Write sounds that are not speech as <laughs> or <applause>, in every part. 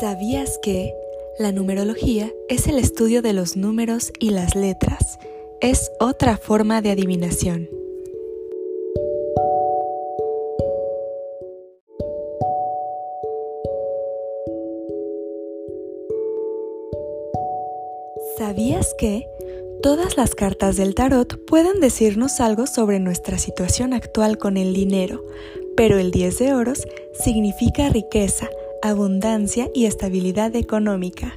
¿Sabías que la numerología es el estudio de los números y las letras? Es otra forma de adivinación. ¿Sabías que todas las cartas del tarot pueden decirnos algo sobre nuestra situación actual con el dinero, pero el 10 de oros significa riqueza, abundancia y estabilidad económica.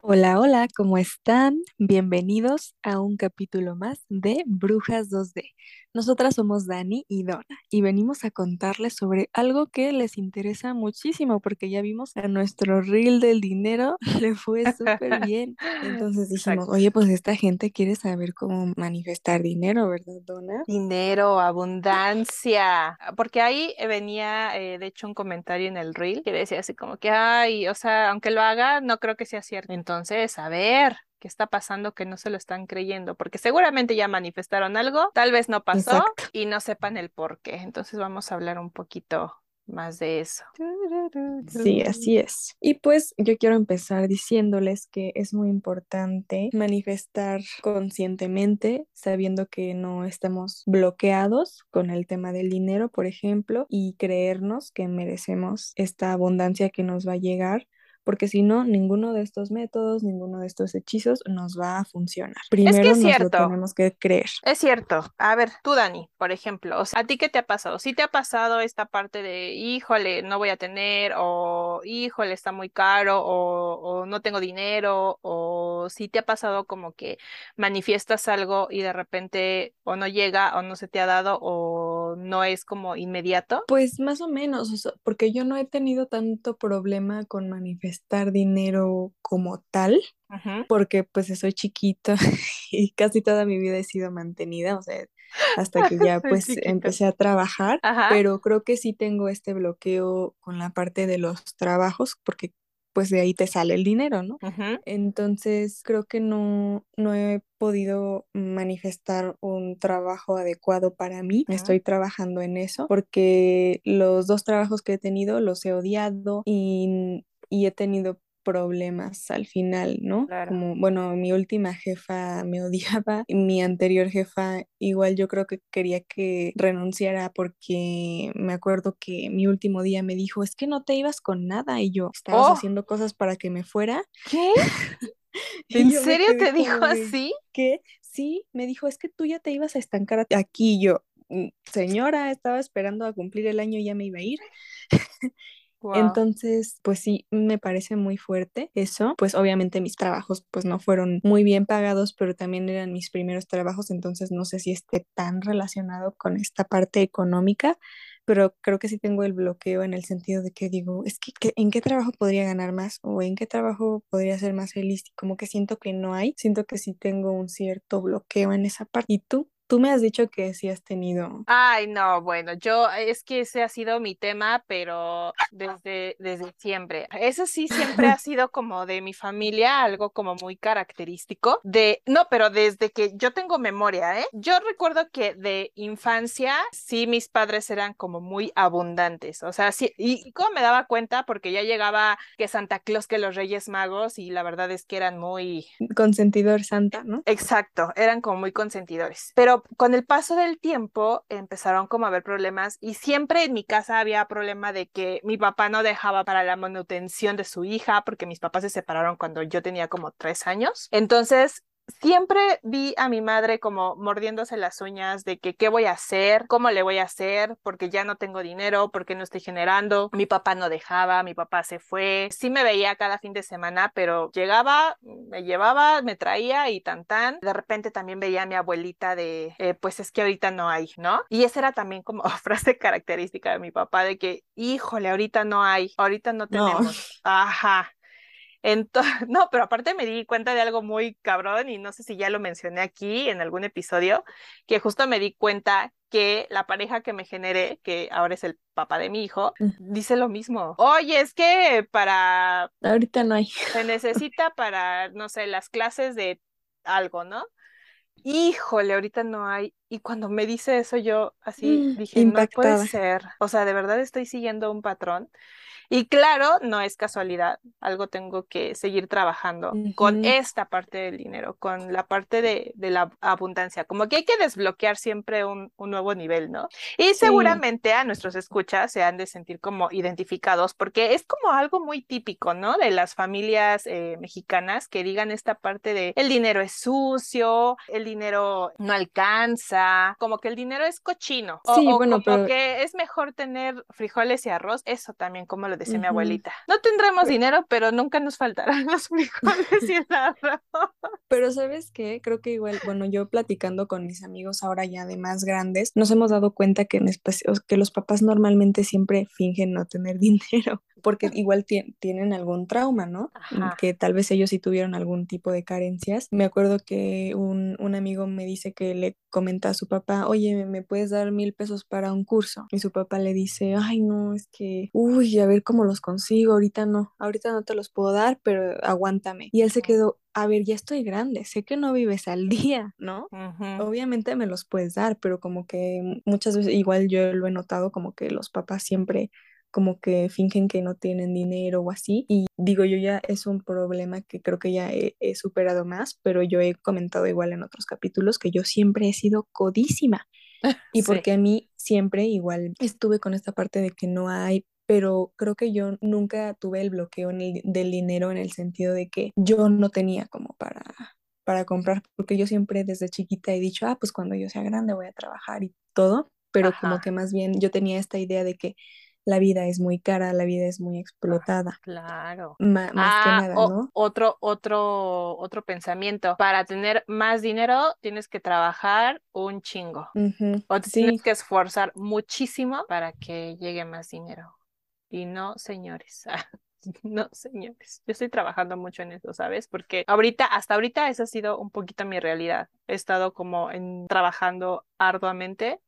Hola, hola, ¿cómo están? Bienvenidos a un capítulo más de Brujas 2D. Nosotras somos Dani y Donna y venimos a contarles sobre algo que les interesa muchísimo porque ya vimos a nuestro reel del dinero <laughs> le fue súper bien. Entonces dijimos, oye, pues esta gente quiere saber cómo manifestar dinero, ¿verdad, Donna? Dinero, abundancia. Porque ahí venía, eh, de hecho, un comentario en el reel que decía así como que, ay, o sea, aunque lo haga, no creo que sea cierto. Entonces, a ver, qué está pasando que no se lo están creyendo, porque seguramente ya manifestaron algo, tal vez no pasó y no sepan el por qué. Entonces vamos a hablar un poquito más de eso. Sí, así es. Y pues yo quiero empezar diciéndoles que es muy importante manifestar conscientemente, sabiendo que no estamos bloqueados con el tema del dinero, por ejemplo, y creernos que merecemos esta abundancia que nos va a llegar porque si no, ninguno de estos métodos, ninguno de estos hechizos nos va a funcionar. Primero es que es cierto. tenemos que creer. Es cierto. A ver, tú, Dani, por ejemplo, o sea, ¿a ti qué te ha pasado? Si te ha pasado esta parte de, híjole, no voy a tener, o híjole, está muy caro, o, o no tengo dinero, o si te ha pasado como que manifiestas algo y de repente o no llega, o no se te ha dado, o no es como inmediato? Pues más o menos, porque yo no he tenido tanto problema con manifestar estar dinero como tal, porque pues soy chiquita <laughs> y casi toda mi vida he sido mantenida, o sea, hasta que ya <laughs> pues empecé a trabajar, pero creo que sí tengo este bloqueo con la parte de los trabajos, porque pues de ahí te sale el dinero, ¿no? Entonces creo que no, no he podido manifestar un trabajo adecuado para mí. Estoy trabajando en eso porque los dos trabajos que he tenido los he odiado y y he tenido problemas al final, ¿no? Como, bueno, mi última jefa me odiaba, y mi anterior jefa igual yo creo que quería que renunciara porque me acuerdo que mi último día me dijo, es que no te ibas con nada y yo, estabas oh. haciendo cosas para que me fuera. ¿Qué? <laughs> ¿En serio te dijo así? ¿Qué? Sí, me dijo, es que tú ya te ibas a estancar aquí yo. Mm, señora, estaba esperando a cumplir el año y ya me iba a ir. <laughs> Entonces, pues sí, me parece muy fuerte eso. Pues obviamente mis trabajos pues no fueron muy bien pagados, pero también eran mis primeros trabajos, entonces no sé si esté tan relacionado con esta parte económica, pero creo que sí tengo el bloqueo en el sentido de que digo, es que, ¿en qué trabajo podría ganar más o en qué trabajo podría ser más feliz? Como que siento que no hay, siento que sí tengo un cierto bloqueo en esa parte. ¿Y tú? Tú me has dicho que sí has tenido. Ay, no, bueno, yo es que ese ha sido mi tema, pero desde, desde siempre. Eso sí siempre ha <laughs> sido como de mi familia, algo como muy característico. De, no, pero desde que yo tengo memoria, ¿eh? Yo recuerdo que de infancia, sí, mis padres eran como muy abundantes. O sea, sí, y, cómo me daba cuenta, porque ya llegaba que Santa Claus, que los Reyes Magos, y la verdad es que eran muy. Consentidor Santa, ¿no? Exacto, eran como muy consentidores. Pero con el paso del tiempo empezaron como a haber problemas y siempre en mi casa había problema de que mi papá no dejaba para la manutención de su hija porque mis papás se separaron cuando yo tenía como tres años. Entonces siempre vi a mi madre como mordiéndose las uñas de que qué voy a hacer, cómo le voy a hacer, porque ya no tengo dinero, porque no estoy generando. Mi papá no dejaba, mi papá se fue. Sí me veía cada fin de semana, pero llegaba, me llevaba, me traía y tan tan. De repente también veía a mi abuelita de, eh, pues es que ahorita no hay, ¿no? Y esa era también como <laughs> frase característica de mi papá de que, híjole, ahorita no hay, ahorita no tenemos. Ajá. Entonces, <laughs> no, pero aparte me di cuenta de algo muy cabrón y no sé si ya lo mencioné aquí en algún episodio, que justo me di cuenta que la pareja que me generé, que ahora es el papá de mi hijo, dice lo mismo. Oye, es que para... Ahorita no hay. Se necesita para, no sé, las clases de algo, ¿no? híjole, ahorita no hay. Y cuando me dice eso, yo así mm, dije, no puede ser. O sea, de verdad estoy siguiendo un patrón. Y claro, no es casualidad, algo tengo que seguir trabajando con esta parte del dinero, con la parte de, la abundancia, como que hay que desbloquear siempre un, nuevo nivel, ¿no? Y seguramente a nuestros escuchas se han de sentir como identificados, porque es como algo muy típico, ¿no? De las familias eh, mexicanas que digan esta parte de el dinero es sucio, el dinero no alcanza, como que el dinero es cochino, sí, o, bueno, como que es mejor tener frijoles y arroz, eso también como lo decía mi abuelita. No tendremos dinero, pero nunca nos faltarán <laughs> los frijoles y el <laughs> arroz. Pero sabes qué, creo que igual, bueno, yo platicando con mis amigos ahora ya de más grandes, nos hemos dado cuenta que, en que los papás normalmente siempre fingen no tener <laughs> dinero, porque igual tienen algún trauma, ¿no? Que tal vez ellos sí tuvieron algún tipo de carencias. Me acuerdo que un, un amigo me dice que le comenta a su papá, oye, ¿me puedes dar mil pesos para un curso? Y su papá le dice, ay, no, es que, uy, a ver cómo los consigo, ahorita no, ahorita no te los puedo dar, pero aguántame. Y él se quedó, a ver, ya estoy grande, sé que no vives al <laughs> día, ¿no? Obviamente me los puedes dar, pero como que muchas veces, igual yo lo he notado, como que los papás siempre como que fingen que no tienen dinero o así. Y digo, yo ya es un problema que creo que ya he, he, superado más, pero yo he comentado igual en otros capítulos que yo siempre he sido codísima. <laughs> Y porque a mí siempre igual estuve con esta parte de que no hay pero creo que yo nunca tuve el bloqueo del dinero en el sentido de que yo no tenía como para, para comprar, porque yo siempre desde chiquita he dicho, ah, pues cuando yo sea grande voy a trabajar y todo, pero como que más bien yo tenía esta idea de que la vida es muy cara, la vida es muy explotada. Claro. más que ah, nada, ¿no? Otro, otro, otro pensamiento. Para tener más dinero tienes que trabajar un chingo. O te tienes que esforzar muchísimo para que llegue más dinero. Y no, señores. <laughs> No, señores, yo estoy trabajando mucho en eso, ¿sabes? Porque ahorita, hasta ahorita, esa ha sido un poquito mi realidad. He estado como en, trabajando arduamente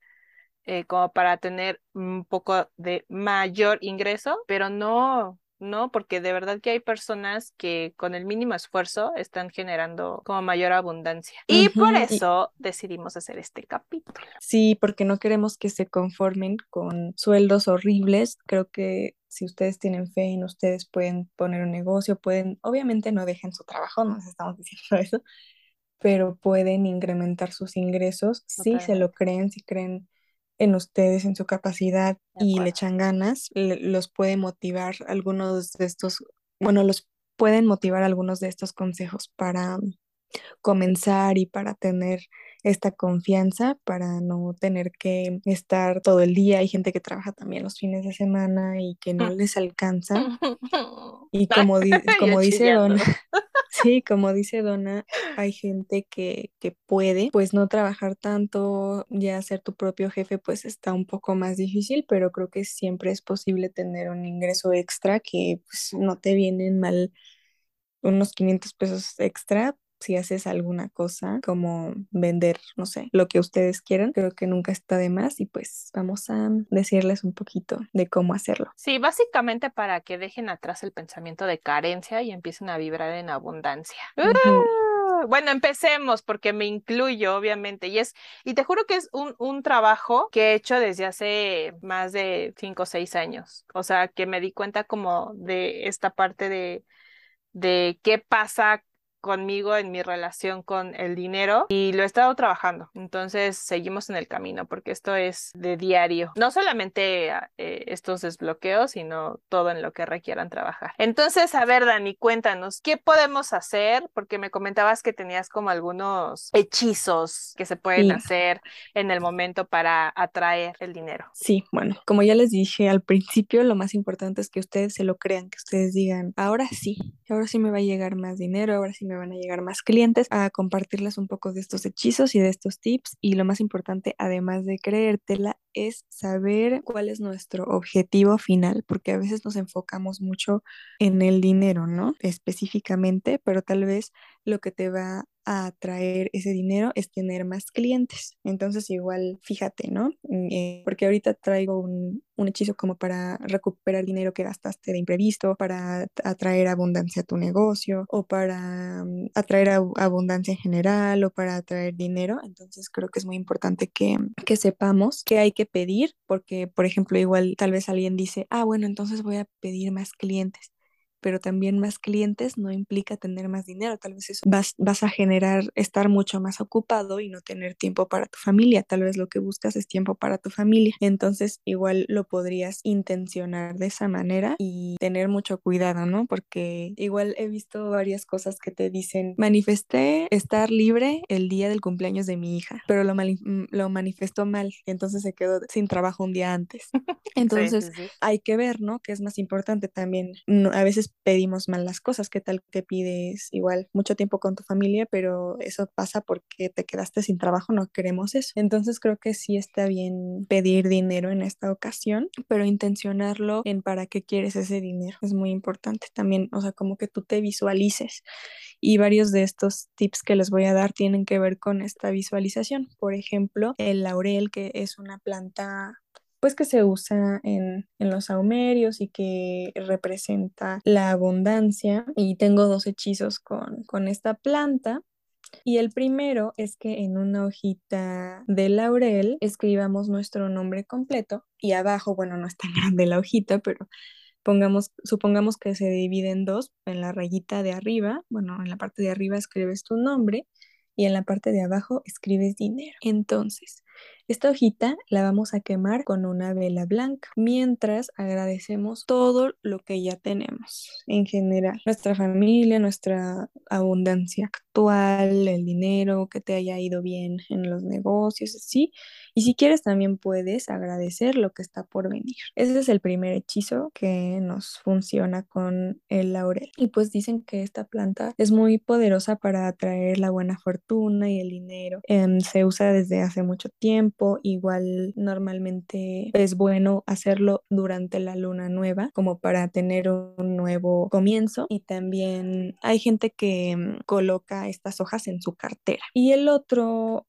eh, como para tener un poco de mayor ingreso, pero no, no, porque de verdad que hay personas que con el mínimo esfuerzo están generando como mayor abundancia. Y por eso decidimos hacer este capítulo. Sí, porque no queremos que se conformen con sueldos horribles. Creo que si ustedes tienen fe en ustedes pueden poner un negocio, pueden, obviamente no dejen su trabajo, no nos estamos diciendo eso, pero pueden incrementar sus ingresos si se lo creen, si creen en ustedes, en su capacidad y le echan ganas, los puede motivar algunos de estos, bueno, los pueden motivar algunos de estos consejos para comenzar y para tener esta confianza, para no tener que estar todo el día. Hay gente que trabaja también los fines de semana y que no les alcanza. <laughs> Y como, <laughs> como dice Don, <laughs> Sí, como dice Donna, hay gente que, que puede, pues no trabajar tanto, ya ser tu propio jefe, pues está un poco más difícil, pero creo que siempre es posible tener un ingreso extra que pues, no te vienen mal unos 500 pesos extra si haces alguna cosa como vender, no sé, lo que ustedes quieran, creo que nunca está de más y pues vamos a decirles un poquito de cómo hacerlo. Sí, básicamente para que dejen atrás el pensamiento de carencia y empiecen a vibrar en abundancia. ¡Ah! Bueno, empecemos porque me incluyo, obviamente, y es, y te juro que es un, un trabajo que he hecho desde hace más de cinco o seis años. O sea, que me di cuenta como de esta parte de, de qué pasa conmigo en mi relación con el dinero y lo he estado trabajando. Entonces seguimos en el camino porque esto es de diario. No solamente eh, estos desbloqueos, sino todo en lo que requieran trabajar. Entonces, a ver, Dani, cuéntanos, ¿qué podemos hacer? Porque me comentabas que tenías como algunos hechizos que se pueden hacer en el momento para atraer el dinero. Sí, bueno, como ya les dije al principio, lo más importante es que ustedes se lo crean, que ustedes digan, ahora sí, ahora sí me va a llegar más dinero, ahora sí me van a llegar más clientes, a compartirles un poco de estos hechizos y de estos tips. Y lo más importante, además de creértela, es saber cuál es nuestro objetivo final, porque a veces nos enfocamos mucho en el dinero, ¿no? Específicamente, pero tal vez lo que te va a ese dinero es tener más clientes. Entonces igual, fíjate, ¿no? Mm, eh, porque ahorita traigo un, un hechizo como para recuperar dinero que gastaste de imprevisto, para atraer abundancia a tu negocio o para mm, atraer abundancia en general o para atraer dinero. Entonces creo que es muy importante que, que sepamos que hay que pedir porque, por ejemplo, igual tal vez alguien dice, ah, bueno, entonces voy a pedir más clientes pero también más clientes no implica tener más dinero. Tal vez eso vas, vas a generar estar mucho más ocupado y no tener tiempo para tu familia. Tal vez lo que buscas es tiempo para tu familia. Entonces igual lo podrías intencionar de esa manera y tener mucho cuidado, ¿no? Porque igual he visto varias cosas que te dicen, manifesté estar libre el día del cumpleaños de mi hija, pero lo, mm, lo manifestó mal, entonces se quedó sin trabajo un día antes. <laughs> Entonces hay que ver, ¿no? Que es más importante también. a veces pedimos mal las cosas, qué tal que pides igual mucho tiempo con tu familia, pero eso pasa porque te quedaste sin trabajo, no queremos eso. Entonces creo que sí está bien pedir dinero en esta ocasión, pero intencionarlo en para qué quieres ese dinero es muy importante también, o sea, como que tú te visualices. Y varios de estos tips que les voy a dar tienen que ver con esta visualización. Por ejemplo, el laurel, que es una planta pues que se usa en, los saumerios y que representa la abundancia. Y tengo dos hechizos con, con esta planta. Y el primero es que en una hojita de laurel escribamos nuestro nombre completo y abajo, bueno, no es tan <laughs> grande la hojita, pero pongamos, supongamos que se divide en dos, en la rayita de arriba, bueno, en la parte de arriba escribes tu nombre y en la parte de abajo escribes dinero. Entonces, esta hojita la vamos a quemar con una vela blanca mientras agradecemos todo lo que ya tenemos en general. Nuestra familia, nuestra abundancia actual, el dinero, que te haya ido bien en los negocios, así. Y si quieres también puedes agradecer lo que está por venir. Ese es el primer hechizo que nos funciona con el laurel. Y pues dicen que esta planta es muy poderosa para atraer la buena fortuna y el dinero. Em, se usa desde hace mucho tiempo. Igual normalmente es bueno hacerlo durante la luna nueva como para tener un nuevo comienzo. Y también hay gente que em, coloca estas hojas en su cartera. Y el otro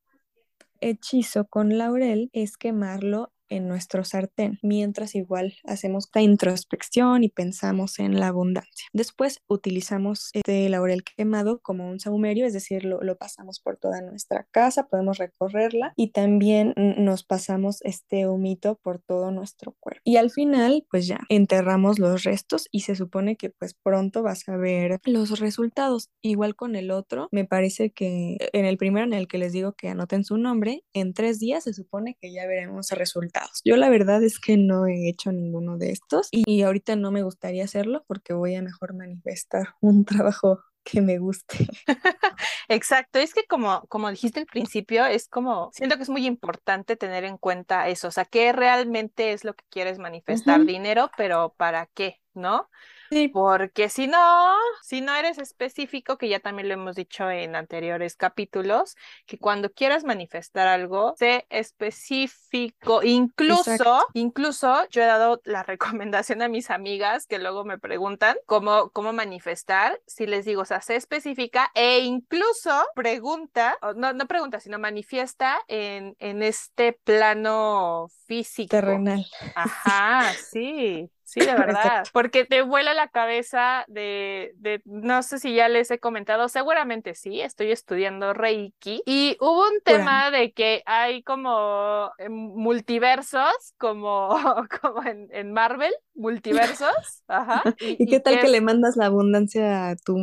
hechizo con laurel es quemarlo en nuestro sartén, mientras igual hacemos esta introspección y pensamos en la abundancia. Después utilizamos este laurel quemado como un saumerio, es decir, lo, pasamos por toda nuestra casa, podemos recorrerla y también nos pasamos este humito por todo nuestro cuerpo. Y al final, pues ya, enterramos los restos y se supone que pues pronto vas a ver los resultados. Igual con el otro, me parece que en el primero en el que les digo que anoten su nombre, en tres días se supone que ya veremos resultados yo la verdad es que no he hecho ninguno de estos y ahorita no me gustaría hacerlo porque voy a mejor manifestar <laughs> un trabajo que me guste. <laughs> Exacto, es que como, como dijiste al principio, es como, siento que es muy importante tener en cuenta eso, o sea, qué realmente es lo que quieres manifestar, dinero, pero ¿para qué? ¿No? Sí. Porque si no, si no eres específico, que ya también lo hemos dicho en anteriores capítulos, que cuando quieras manifestar algo, sé específico. Incluso, incluso yo he dado la <laughs> recomendación a mis amigas que luego me preguntan cómo, cómo manifestar. Si les digo, o sea, sé específica e incluso pregunta, no, no pregunta, sino manifiesta en, en este plano físico. Terrenal. <laughs> Ajá, sí. Sí, de <laughs> verdad, porque te vuela la cabeza de, de, no sé si ya les he comentado, seguramente sí, estoy estudiando Reiki y hubo un tema de que hay como eh, multiversos, como, <laughs> como en, en Marvel, multiversos, <laughs> ajá. ¿Y, qué tal que, le mandas la abundancia a tu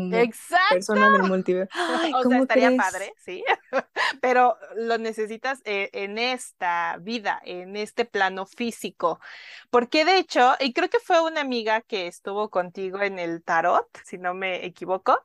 persona del multiverso? <gasps> o sea, estaría padre, sí, pero lo necesitas eh, en esta vida, en este plano físico, porque de hecho, y creo que fue una amiga que estuvo contigo en el tarot, si no me equivoco.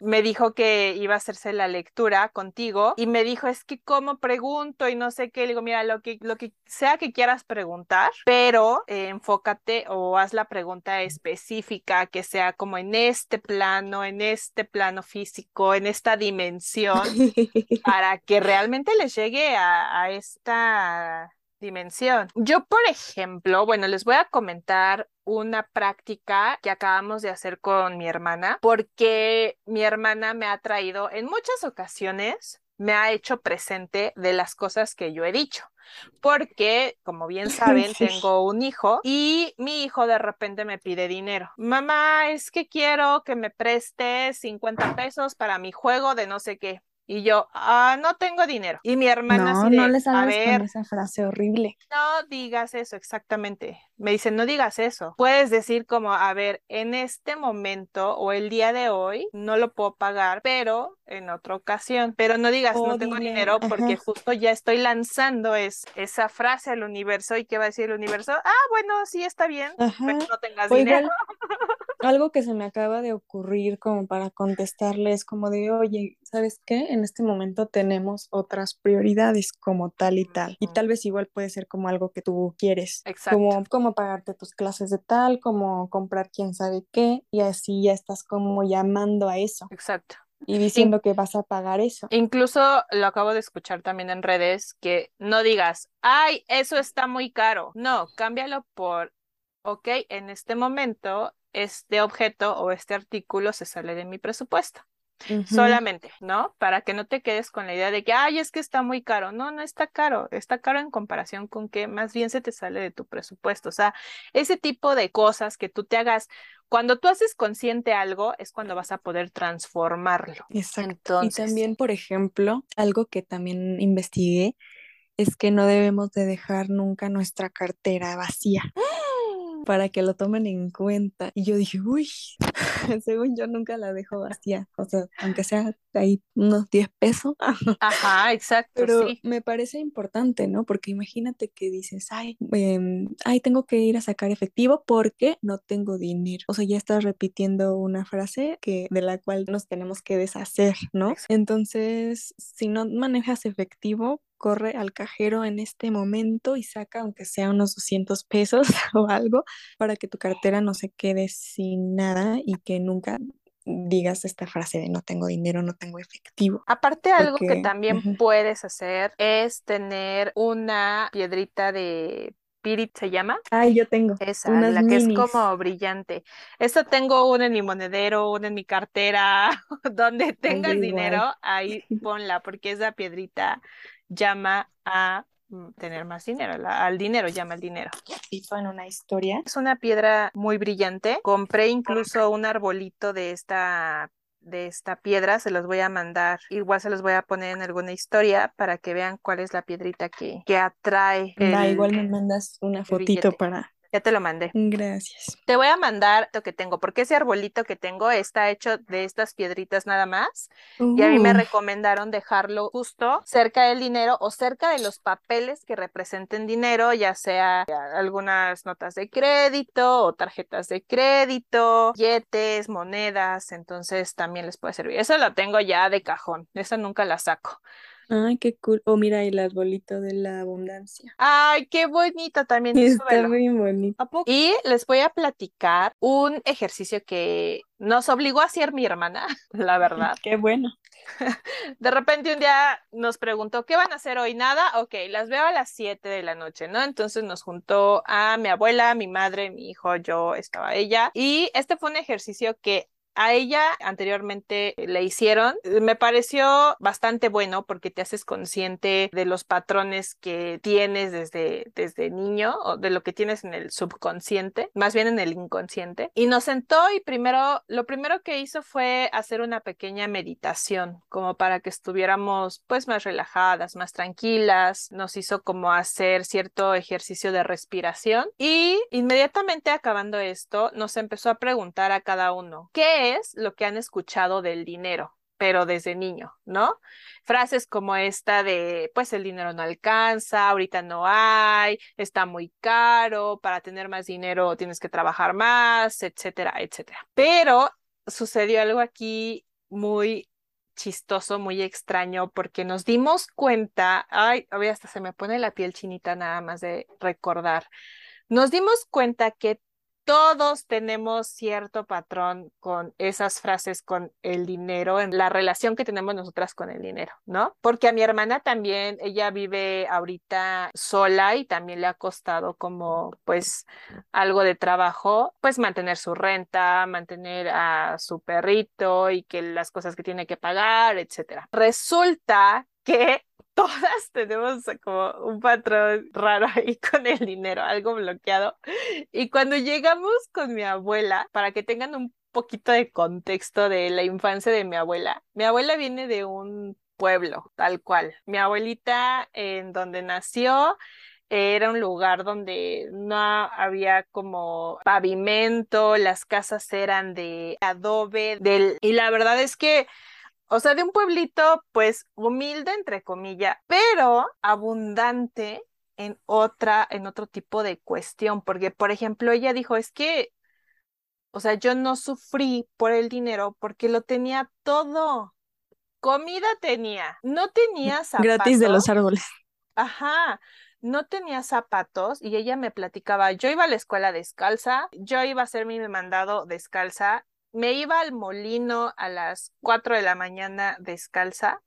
Me dijo que iba a hacerse la lectura contigo y me dijo, es que cómo pregunto y no sé qué. Le digo, mira, lo que, lo que sea que quieras preguntar, pero eh, enfócate o haz la pregunta específica que sea como en este plano, en este plano físico, en esta dimensión, <laughs> para que realmente les llegue a, a esta dimensión. Yo, por ejemplo, bueno, les voy a comentar una práctica que acabamos de hacer con mi hermana, porque mi hermana me ha traído en muchas ocasiones, me ha hecho presente de las cosas que yo he dicho porque, como bien <laughs> saben, tengo un hijo y mi hijo de repente me pide dinero. Mamá, es que quiero que me preste 50 pesos para mi juego de no sé qué. Y yo, ah, no tengo dinero. Y mi hermana no, no les a ver, esa frase horrible. No digas eso, exactamente. Me dicen, no digas eso. Puedes decir como, a ver, en este momento o el día de hoy no lo puedo pagar, pero en otra ocasión. Pero no digas, no tengo dinero, porque justo ya estoy lanzando es, esa frase al universo. ¿Y qué va a decir el universo? Ah, bueno, sí está bien, pero no tengas dinero. <laughs> algo que se me acaba de ocurrir como para contestarle es como de, oye, ¿sabes qué? En este momento tenemos otras prioridades como tal y tal. Y tal vez igual puede ser como algo que tú quieres. Exacto. Como, como pagarte tus clases de tal, como comprar quién sabe qué. Y así ya estás como llamando a eso. Exacto y diciendo que vas a pagar eso. Incluso lo acabo de escuchar también en redes, que no digas, ay, eso está muy caro. No, cámbialo por, ok, en este momento este objeto o este artículo se sale de mi presupuesto. Solamente, ¿no? Para que no te quedes con la idea de que, ay, es que está muy caro. No, no está caro. Está caro en comparación con que más bien se te sale de tu presupuesto. O sea, ese tipo de cosas que tú te hagas, cuando tú haces consciente algo, es cuando vas a poder transformarlo. Exacto. Y también, por ejemplo, algo que también investigué es que no debemos de dejar nunca nuestra cartera vacía. Para que lo tomen en cuenta. Y yo dije, uy, <laughs> según yo nunca la dejo vacía, o sea, aunque sea ahí unos 10 pesos. <laughs> Ajá, exacto. Pero me parece importante, ¿no? Porque imagínate que dices, ay, em, ay, tengo que ir a sacar efectivo porque no tengo dinero. O sea, ya estás repitiendo una frase que, de la cual nos tenemos que deshacer, ¿no? Entonces, si no manejas efectivo, corre al cajero en este momento y saca aunque sea unos 200 pesos <laughs> o algo para que tu cartera no se quede sin nada y que nunca digas esta frase de no tengo dinero, no tengo efectivo. Aparte, algo que también puedes hacer es tener una piedrita de Spirit se llama. Ay, yo tengo. Esa, la que es como brillante. Esa tengo una en mi monedero, una en mi cartera, <laughs> donde tengas dinero, ahí <laughs> ponla, porque esa piedrita llama a mm, tener más dinero, al dinero llama el dinero. Tipo en una historia. Es una piedra muy brillante. Compré incluso un arbolito de esta de esta piedra, se los voy a mandar, igual se los voy a poner en alguna historia para que vean cuál es la piedrita que, que atrae. igual me mandas una fotito para, ya te lo mandé. Gracias. Te voy a mandar lo que tengo, porque ese arbolito que tengo está hecho de estas piedritas nada más. Y a mí me uh. recomendaron dejarlo justo cerca del dinero o cerca de los papeles que representen dinero, ya sea algunas notas de crédito o tarjetas de crédito, billetes, monedas. Entonces también les puede servir. Eso lo tengo ya de cajón. Eso nunca la saco. Ay, qué cool. O mira, el arbolito de la abundancia. Ay, qué bonito también. <laughs> Está muy bonito. Y les voy a platicar un ejercicio que nos obligó a hacer mi hermana, <laughs> la <laughs> verdad. Qué bueno. De repente un día nos preguntó, ¿qué van a hacer hoy? Nada, ok, las veo a las 7 de la noche, ¿no? Entonces nos juntó a mi abuela, mi madre, mi hijo, yo, estaba ella. Y este fue un ejercicio que a ella anteriormente le hicieron. Me pareció bastante bueno porque te haces consciente de los patrones que tienes desde, desde niño o de lo que tienes en el subconsciente, más bien en el inconsciente. Y nos sentó y primero, lo primero que hizo fue hacer una pequeña meditación, como para que estuviéramos pues más relajadas, más tranquilas. Nos hizo como hacer cierto ejercicio de respiración y inmediatamente acabando esto, nos empezó a preguntar a cada uno, ¿qué es lo que han escuchado del dinero, pero desde niño, ¿no? Frases como esta de, pues el dinero no alcanza, ahorita no hay, está muy caro, para tener más dinero tienes que trabajar más, etcétera, etcétera. Pero sucedió algo aquí muy chistoso, muy extraño, porque nos dimos cuenta, ay, hasta se me pone la piel chinita nada más de recordar, nos dimos cuenta que todos tenemos cierto patrón con esas frases con el dinero, en la relación que tenemos nosotras con el dinero, ¿no? Porque a mi hermana también, ella vive ahorita sola y también le ha costado como pues algo de trabajo, pues mantener su renta, mantener a su perrito y que las cosas que tiene que pagar, etcétera. Resulta que todas tenemos como un patrón raro ahí <laughs> con el dinero, algo bloqueado. Y cuando llegamos con mi abuela, para que tengan un poquito de contexto de la infancia de mi abuela, mi abuela viene de un pueblo, tal cual. Mi abuelita en donde nació era un lugar donde no había como pavimento, las casas eran de adobe, del... y la verdad es que o sea, de un pueblito, pues humilde, entre comillas, pero abundante en otra, en otro tipo de cuestión, porque, por ejemplo, ella dijo, es que, o sea, yo no sufrí por el dinero porque lo tenía todo. Comida tenía, no tenía zapatos. Gratis de los árboles. Ajá, no tenía zapatos y ella me platicaba, yo iba a la escuela descalza, yo iba a hacer mi mandado descalza me iba al molino a las 4 de la mañana descalza,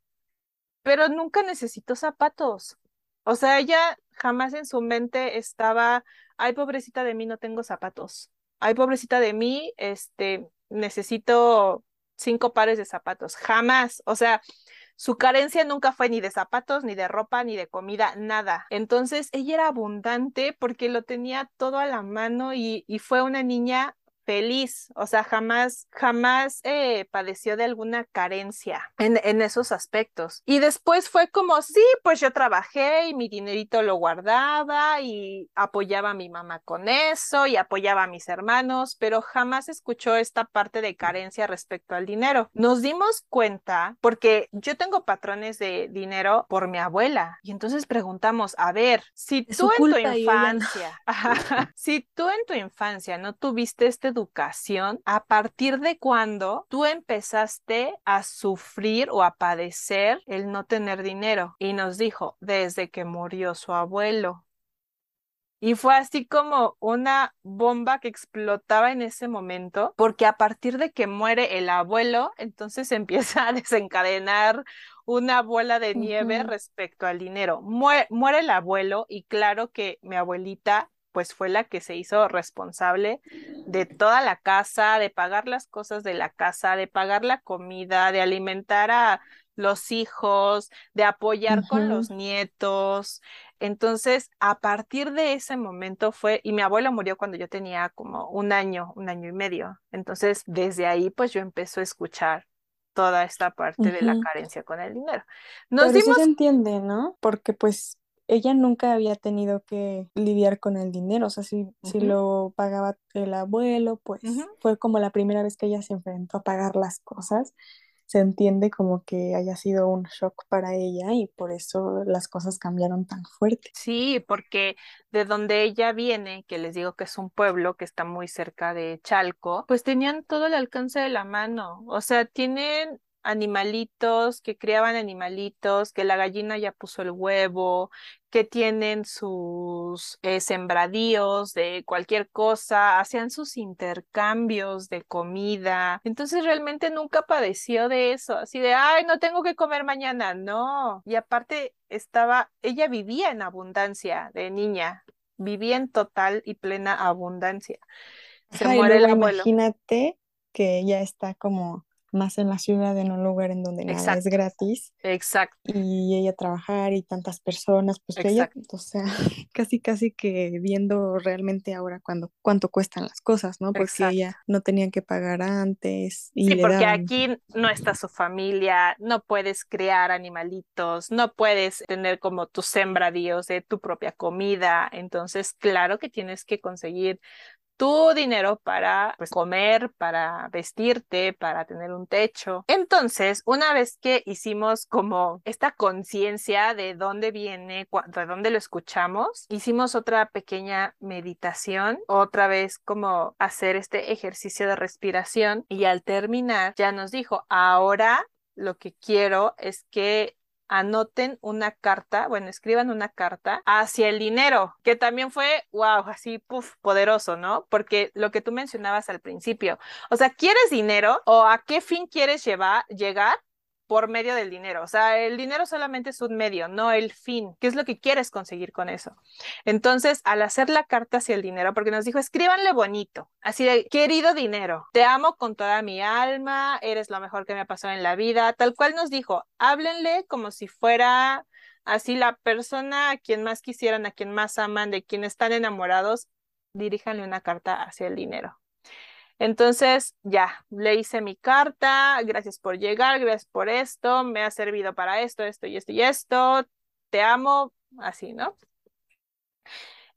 pero nunca necesitó zapatos. O sea, ella jamás en su mente estaba, ay, pobrecita de mí, no tengo zapatos. Ay, pobrecita de mí, este, necesito cinco pares de zapatos. Jamás. O sea, su carencia nunca fue ni de zapatos, ni de ropa, ni de comida, nada. Entonces, ella era abundante porque lo tenía todo a la mano y, y fue una niña feliz, o sea, jamás, jamás eh, padeció de alguna carencia en, en, esos aspectos. Y después fue como, sí, pues yo trabajé y mi dinerito lo guardaba y apoyaba a mi mamá con eso y apoyaba a mis hermanos, pero jamás escuchó esta parte de carencia respecto al dinero. Nos dimos cuenta, porque yo tengo patrones de dinero por mi abuela, y entonces preguntamos, a ver, si tú en tu infancia, <laughs> si tú en tu infancia no tuviste este educación, a partir de cuando tú empezaste a sufrir o a padecer el no tener dinero. Y nos dijo, desde que murió su abuelo. Y fue así como una bomba que explotaba en ese momento, porque a partir de que muere el abuelo, entonces <laughs> empieza a desencadenar una bola de nieve respecto al dinero. muere el abuelo y claro que mi abuelita pues fue la que se hizo responsable de toda la casa, de pagar las cosas de la casa, de pagar la comida, de alimentar a los hijos, de apoyar con los nietos. Entonces, a partir de ese momento fue, y mi abuelo murió cuando yo tenía como un año, un año y medio. Entonces, desde ahí, pues yo empecé a escuchar toda esta parte de la carencia con el dinero. Nos Pero se entiende, ¿no? Porque pues ella nunca había tenido que lidiar con el dinero, o sea, si, si lo pagaba el abuelo, pues fue como la primera vez que ella se enfrentó a pagar las cosas. Se entiende como que haya sido un shock para ella y por eso las cosas cambiaron tan fuerte. Sí, porque de donde ella viene, que les digo que es un pueblo que está muy cerca de Chalco, pues tenían todo el alcance de la mano. O sea, tienen animalitos, que criaban animalitos, que la gallina ya puso el huevo, que tienen sus eh, sembradíos de cualquier cosa, hacían sus intercambios de comida. Entonces realmente nunca padeció de eso, así de, ay, no tengo que comer mañana, no. Y aparte estaba, ella vivía en abundancia de niña, vivía en total y plena abundancia. Se muere el abuelo. Imagínate que ella está como más en la ciudad, en un lugar en donde nada es gratis. Exacto. Y ella trabajar y tantas personas, pues ella, o sea, <laughs> casi casi que viendo realmente ahora cuando, cuánto cuestan las cosas, ¿no? Porque ella no tenía que pagar antes. Y sí, porque aquí no está su familia, no puedes crear animalitos, no puedes tener como tus sembradíos de tu propia comida. Entonces, claro que tienes que conseguir tu dinero para pues, comer, para vestirte, para tener un techo. Entonces, una vez que hicimos como esta conciencia de dónde viene, de dónde lo escuchamos, hicimos otra pequeña meditación, otra vez como hacer este ejercicio de respiración y al terminar ya nos dijo, ahora lo que quiero es que anoten una carta, bueno, escriban una carta hacia el dinero, que también fue, wow, así, puff, poderoso, ¿no? Porque lo que tú mencionabas al principio, o sea, ¿quieres dinero o a qué fin quieres llevar, llegar? Por medio del dinero. O sea, el dinero solamente es un medio, no el fin. ¿Qué es lo que quieres conseguir con eso? Entonces, al hacer la carta hacia el dinero, porque nos dijo, escríbanle bonito, así de, querido dinero, te amo con toda mi alma, eres lo mejor que me ha pasado en la vida, tal cual nos dijo, háblenle como si fuera así la persona a quien más quisieran, a quien más aman, de quien están enamorados, diríjanle una carta hacia el dinero. Entonces, ya, le hice mi carta, gracias por llegar, gracias por esto, me ha servido para esto, esto y esto y esto, te amo, así, ¿no?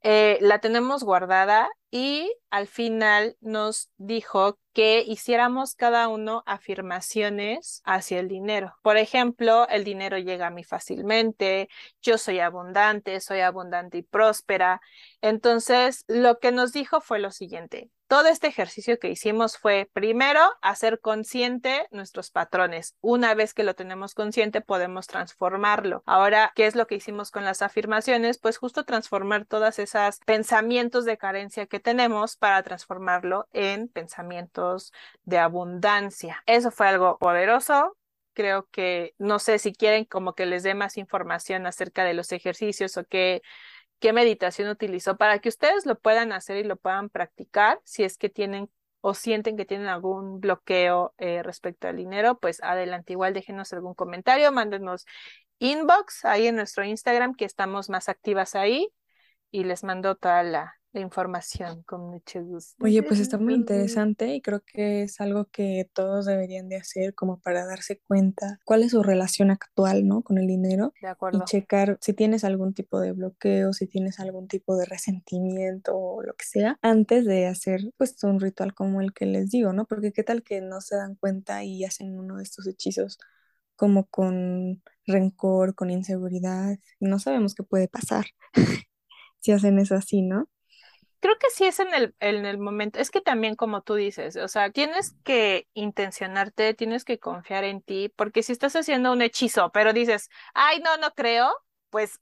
Eh, la tenemos guardada y al final nos dijo que hiciéramos cada uno afirmaciones hacia el dinero. Por ejemplo, el dinero llega a mí fácilmente, yo soy abundante, soy abundante y próspera. Entonces, lo que nos dijo fue lo siguiente, todo este ejercicio que hicimos fue primero hacer consciente nuestros patrones. Una vez que lo tenemos consciente, podemos transformarlo. Ahora, ¿qué es lo que hicimos con las afirmaciones? Pues justo transformar todas esas pensamientos de carencia que tenemos para transformarlo en pensamientos de abundancia. Eso fue algo poderoso, creo que no sé si quieren como que les dé más información acerca de los ejercicios o qué qué meditación utilizó para que ustedes lo puedan hacer y lo puedan practicar si es que tienen o sienten que tienen algún bloqueo eh, respecto al dinero, pues adelante, igual déjenos algún comentario, mándenos inbox ahí en nuestro Instagram, que estamos más activas ahí, y les mando toda la, la información con mucho gusto. Oye, pues <laughs> está muy interesante y creo que es algo que todos deberían de hacer como para darse cuenta cuál es su relación actual, ¿no? Con el dinero. De acuerdo. Y checar si tienes algún tipo de bloqueo, si tienes algún tipo de resentimiento o lo que sea, antes de hacer pues un ritual como el que les digo, ¿no? Porque qué tal que no se dan cuenta y hacen uno de estos hechizos como con rencor, con inseguridad. No sabemos qué puede pasar <laughs> si hacen eso así, ¿no? Creo que sí es en el, en el momento, es que también como tú dices, o sea, tienes que intencionarte, tienes que confiar en ti, porque si estás haciendo un hechizo, pero dices, ay, no, no creo, pues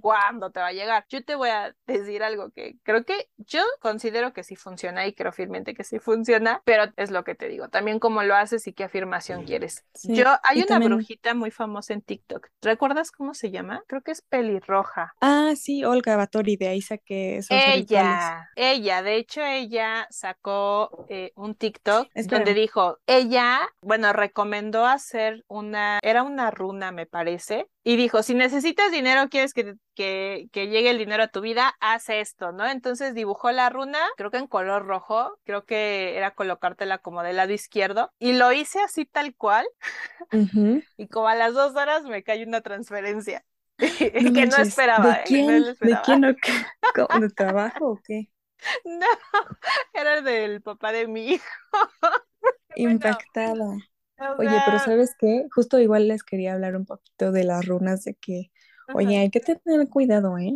cuándo te va a llegar. Yo te voy a decir algo que creo que yo considero que sí funciona y creo firmemente que sí funciona, pero es lo que te digo, también cómo lo haces y qué afirmación quieres. Yo hay una brujita muy famosa en TikTok. ¿Recuerdas cómo se llama? Creo que es pelirroja. Ah, sí, Olga Batori, de ahí saqué esos Ella, ella, de hecho ella sacó eh, un TikTok donde dijo, ella, bueno, recomendó hacer una, era una runa me parece, y dijo, si necesitas dinero, quieres que, que, que, llegue el dinero a tu vida, haz esto, ¿no? Entonces dibujó la runa, creo que en color rojo, creo que era colocártela como del lado izquierdo, y lo hice así tal cual, <laughs> y como a las dos horas me cae una transferencia. <laughs> que no esperaba, ¿De ¿eh? quién? ¿De quién ¿De <laughs> trabajo o qué? No, era del papá de mi hijo. Impactada. Oye, pero ¿sabes qué? Justo igual les quería hablar un poquito de las runas, de que, oye, hay que tener cuidado, ¿eh?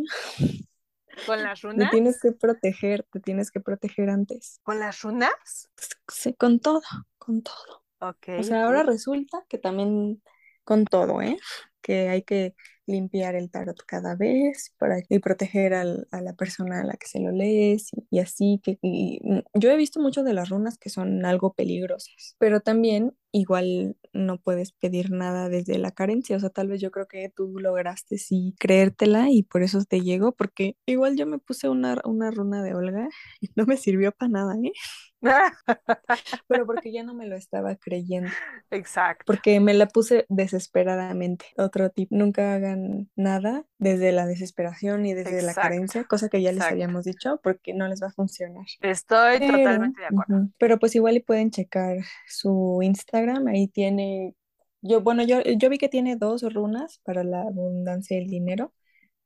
¿Con <laughs> las runas? Te tienes que proteger, te tienes que proteger antes. ¿Con las runas? Sí, con todo, con todo. Ok. O sea, ahora resulta que también con todo, ¿eh? Que hay que limpiar el tarot cada vez para y proteger a la persona a la que se lo lees y, así que mm, yo he visto mucho de las runas que son algo peligrosas, pero también igual no puedes pedir nada desde la carencia, o sea, tal vez yo creo que tú lograste sí creértela y por eso te llegó, porque igual yo me puse una, una runa de Olga y no me sirvió para nada, ¿eh? <laughs> Pero porque ya no me lo estaba creyendo. Exacto. Porque me la puse desesperadamente. Otro tip, nunca hagan nada desde la desesperación y desde la carencia, cosa que ya les habíamos dicho, porque no les va a funcionar. Estoy totalmente de acuerdo. Pero pues igual y pueden checar su Instagram, ahí tiene, yo, bueno, yo, yo vi que tiene dos runas para la abundancia del dinero.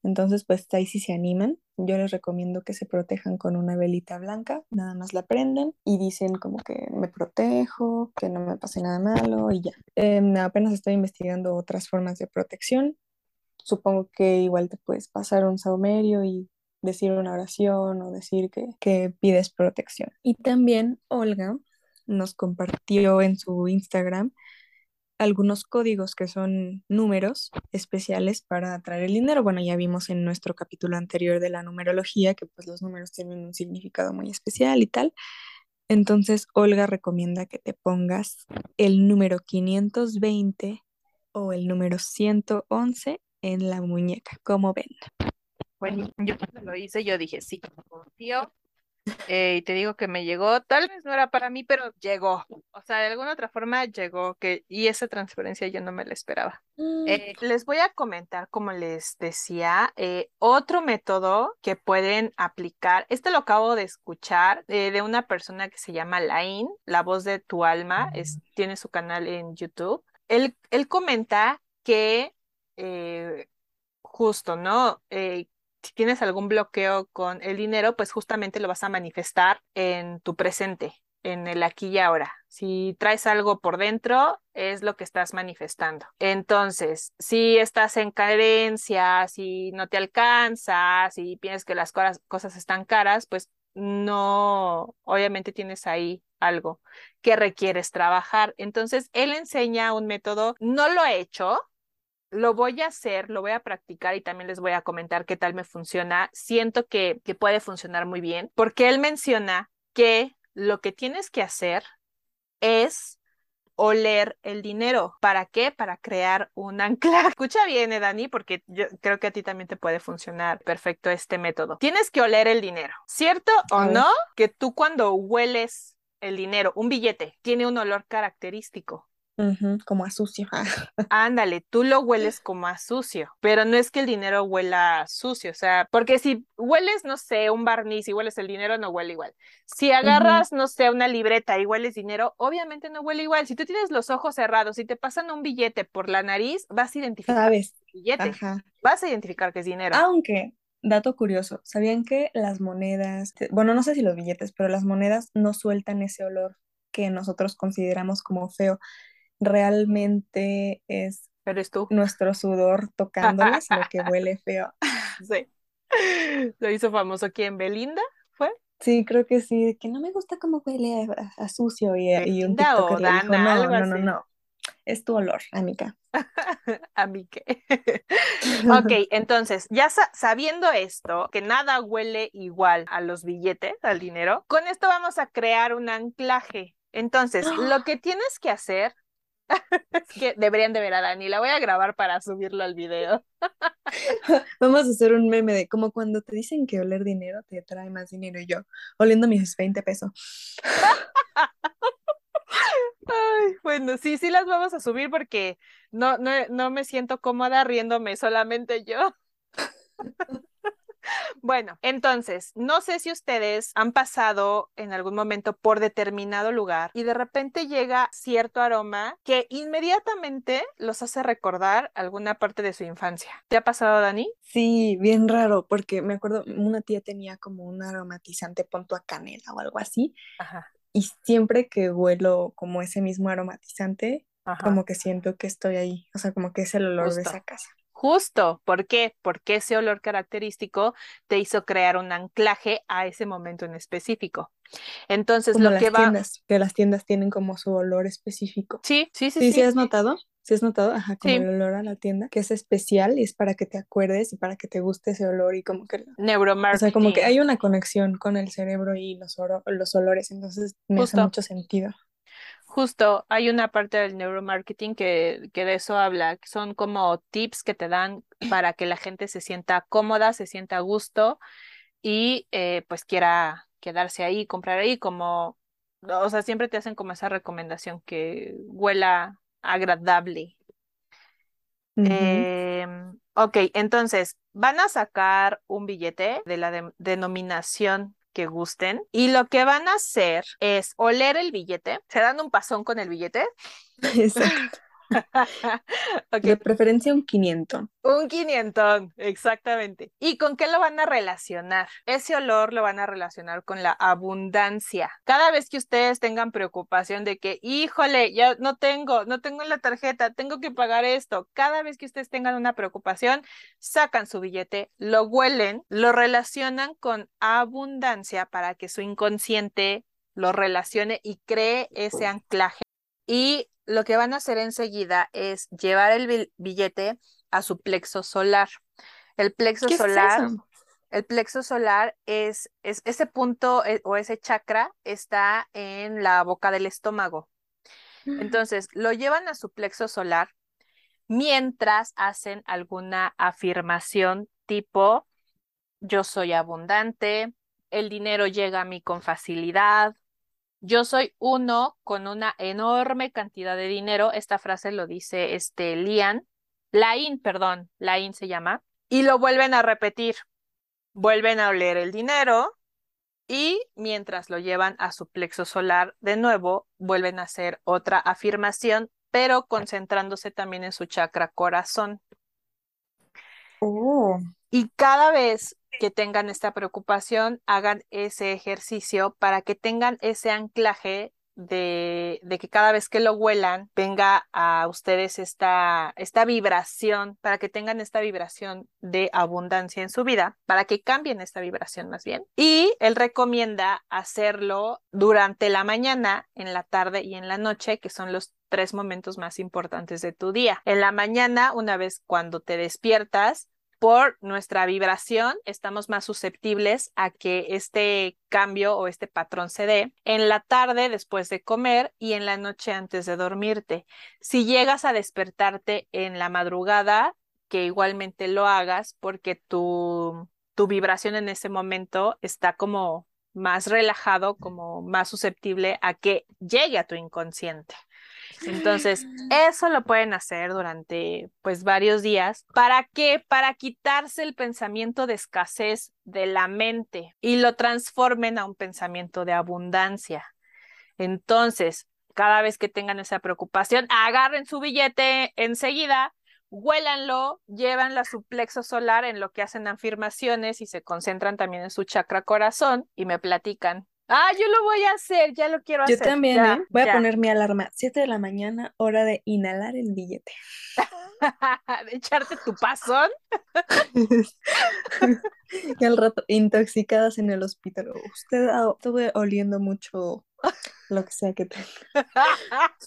Entonces, pues ahí sí se animan. Yo les recomiendo que se protejan con una velita blanca, nada más la prenden y dicen como que me protejo, que no me pase nada malo y ya. Em, apenas estoy investigando otras formas de protección. Supongo que igual te puedes pasar un saumerio y decir una oración o decir que, que pides protección. Y también Olga nos compartió en su Instagram algunos códigos que son números especiales para atraer el dinero. Bueno, ya vimos en nuestro capítulo anterior de la numerología que pues los números tienen un significado muy especial y tal. Entonces, Olga recomienda que te pongas el número 520 o el número 111 en la muñeca, como ven. Bueno, yo cuando lo hice, yo dije, sí, confío eh, y te digo que me llegó, tal vez no era para mí, pero llegó. O sea, de alguna otra forma llegó que, y esa transferencia yo no me la esperaba. Mm. Eh, les voy a comentar, como les decía, eh, otro método que pueden aplicar. Este lo acabo de escuchar de una persona que se llama Lain, la voz de tu alma, es, tiene su canal en YouTube. Él, él comenta que justo, ¿no? Si tienes algún bloqueo con el dinero, pues justamente lo vas a manifestar en tu presente, en el aquí y ahora. Si traes algo por dentro, es lo que estás manifestando. Entonces, si estás en carencia, si no te alcanza, si piensas que las cosas están caras, pues no, obviamente tienes ahí algo que requieres trabajar. Entonces, él enseña un método, no lo he hecho, lo voy a hacer, lo voy a practicar y también les voy a comentar qué tal me funciona. Siento que, que puede funcionar muy bien porque él menciona que lo que tienes que hacer es oler el dinero. ¿Para qué? Para crear un <laughs> ancla. Escucha bien, eh, Dani, porque yo creo que a ti también te puede funcionar perfecto este método. Tienes que oler el dinero, ¿cierto o no? Que tú cuando hueles el dinero, un billete, tiene un olor característico como a sucio. <laughs> Ándale, tú lo hueles <laughs> como a sucio, pero no es que el dinero huela sucio, o sea, porque si hueles, no sé, un barniz y hueles el dinero, no huele igual. Si agarras, no sé, una libreta y hueles dinero, obviamente no huele igual. Si tú tienes los ojos cerrados y te pasan un billete por la nariz, vas a identificar ¿Sabes? el billete. Vas a identificar que es dinero. Aunque, dato curioso, ¿sabían que las monedas, bueno, no sé si los billetes, pero las monedas no sueltan ese olor que nosotros consideramos como feo? Realmente es nuestro sudor tocándolas lo que <laughs> huele feo. Sí. Lo hizo famoso en Belinda, ¿fue? Sí, creo que sí, que no me gusta cómo huele a, sucio y, y un TikToker le dijo, no, no, no, no, es tu olor, amiga. <laughs> Amique. <laughs> ok, entonces, ya sabiendo esto, que nada huele igual a los billetes, al dinero, con esto vamos a crear un anclaje. Entonces, lo <gasps> que tienes que hacer <laughs> es que deberían de ver a Dani, la voy a grabar para subirlo al video. <laughs> Vamos a hacer un meme de como cuando te dicen que oler dinero te trae más dinero y yo oliendo mis 20 pesos. Ay, bueno, sí, sí las vamos a subir porque no, no, no me siento cómoda riéndome solamente yo. <laughs> Bueno, entonces, no sé si ustedes han pasado en algún momento por determinado lugar y de repente llega cierto aroma que inmediatamente los hace recordar alguna parte de su infancia. ¿Te ha pasado, Dani? Sí, bien raro, porque me acuerdo, una tía tenía como un aromatizante, punto a canela o algo así. Ajá. Y siempre que huelo como ese mismo aromatizante, como que siento que estoy ahí, o sea, como que es el olor de esa casa. Justo, ¿por qué? Porque ese olor característico te hizo crear un anclaje a ese momento en específico. Entonces, lo que va... Tiendas, que las tiendas tienen como su olor específico. Sí, sí, sí. Sí, sí, has notado. ¿Sí has notado? Ajá, como el olor a la tienda, que es especial y es para que te acuerdes y para que te guste ese olor y como que... Neuromarketing. O sea, como que hay una conexión con el cerebro y los, los olores, entonces me hace mucho sentido. Justo, hay una parte del neuromarketing que, que de eso habla, que son como tips que te dan para que la gente se sienta cómoda, se sienta a gusto y eh, pues quiera quedarse ahí, comprar ahí, como, o sea, siempre te hacen como esa recomendación que huela agradable. Em, ok, entonces van a sacar un billete de la denominación que gusten y lo que van a hacer es oler el billete, se dan un pasón con el billete. <laughs> Exacto. <laughs> De preferencia un 500. Un 500, exactamente. ¿Y con qué lo van a relacionar? Ese olor lo van a relacionar con la abundancia. Cada vez que ustedes tengan preocupación de que, híjole, ya no tengo, no tengo la tarjeta, tengo que pagar esto, cada vez que ustedes tengan una preocupación, sacan su billete, lo huelen, lo relacionan con abundancia para que su inconsciente lo relacione y cree ese anclaje y lo que van a hacer enseguida es llevar el billete a su plexo solar. El plexo solar, el plexo solar es, es ese punto eh, o ese chakra está en la boca del estómago. Mm. Entonces, lo llevan a su plexo solar mientras hacen alguna afirmación tipo yo soy abundante, el dinero llega a mí con facilidad, yo soy uno con una enorme cantidad de dinero. Esta frase lo dice este Lian, Lain, perdón, Lain se llama, y lo vuelven a repetir. Vuelven a oler el dinero y mientras lo llevan a su plexo solar de nuevo, vuelven a hacer otra afirmación, pero concentrándose también en su chakra corazón. Oh. Y cada vez que tengan esta preocupación, hagan ese ejercicio para que tengan ese anclaje de, de, que cada vez que lo huelan venga a ustedes esta, esta vibración, para que tengan esta vibración de abundancia en su vida, para que cambien esta vibración más bien. Y él recomienda hacerlo durante la mañana, en la tarde y en la noche, que son los tres momentos más importantes de tu día. En la mañana, una vez cuando te despiertas, por nuestra vibración estamos más susceptibles a que este cambio o este patrón se dé en la tarde después de comer y en la noche antes de dormirte. Si llegas a despertarte en la madrugada, que igualmente lo hagas porque tu, tu vibración en ese momento está como más relajado, como más susceptible a que llegue a tu inconsciente. Entonces, eso lo pueden hacer durante pues varios días. ¿Para qué? Para quitarse el pensamiento de escasez de la mente y lo transformen a un pensamiento de abundancia. Entonces, cada vez que tengan esa preocupación, agarren su billete enseguida, huélanlo, llévanlo a su plexo solar en lo que hacen afirmaciones y se concentran también en su chakra corazón y me platican Ah, yo lo voy a hacer, ya lo quiero hacer. Yo también, ¿eh? Voy a poner mi alarma. 7 de la mañana, hora de inhalar el billete. <laughs> de echarte tu pasón. <laughs> y al rato, intoxicadas en el hospital. Usted estuve oliendo mucho lo que sea que tenga. <laughs>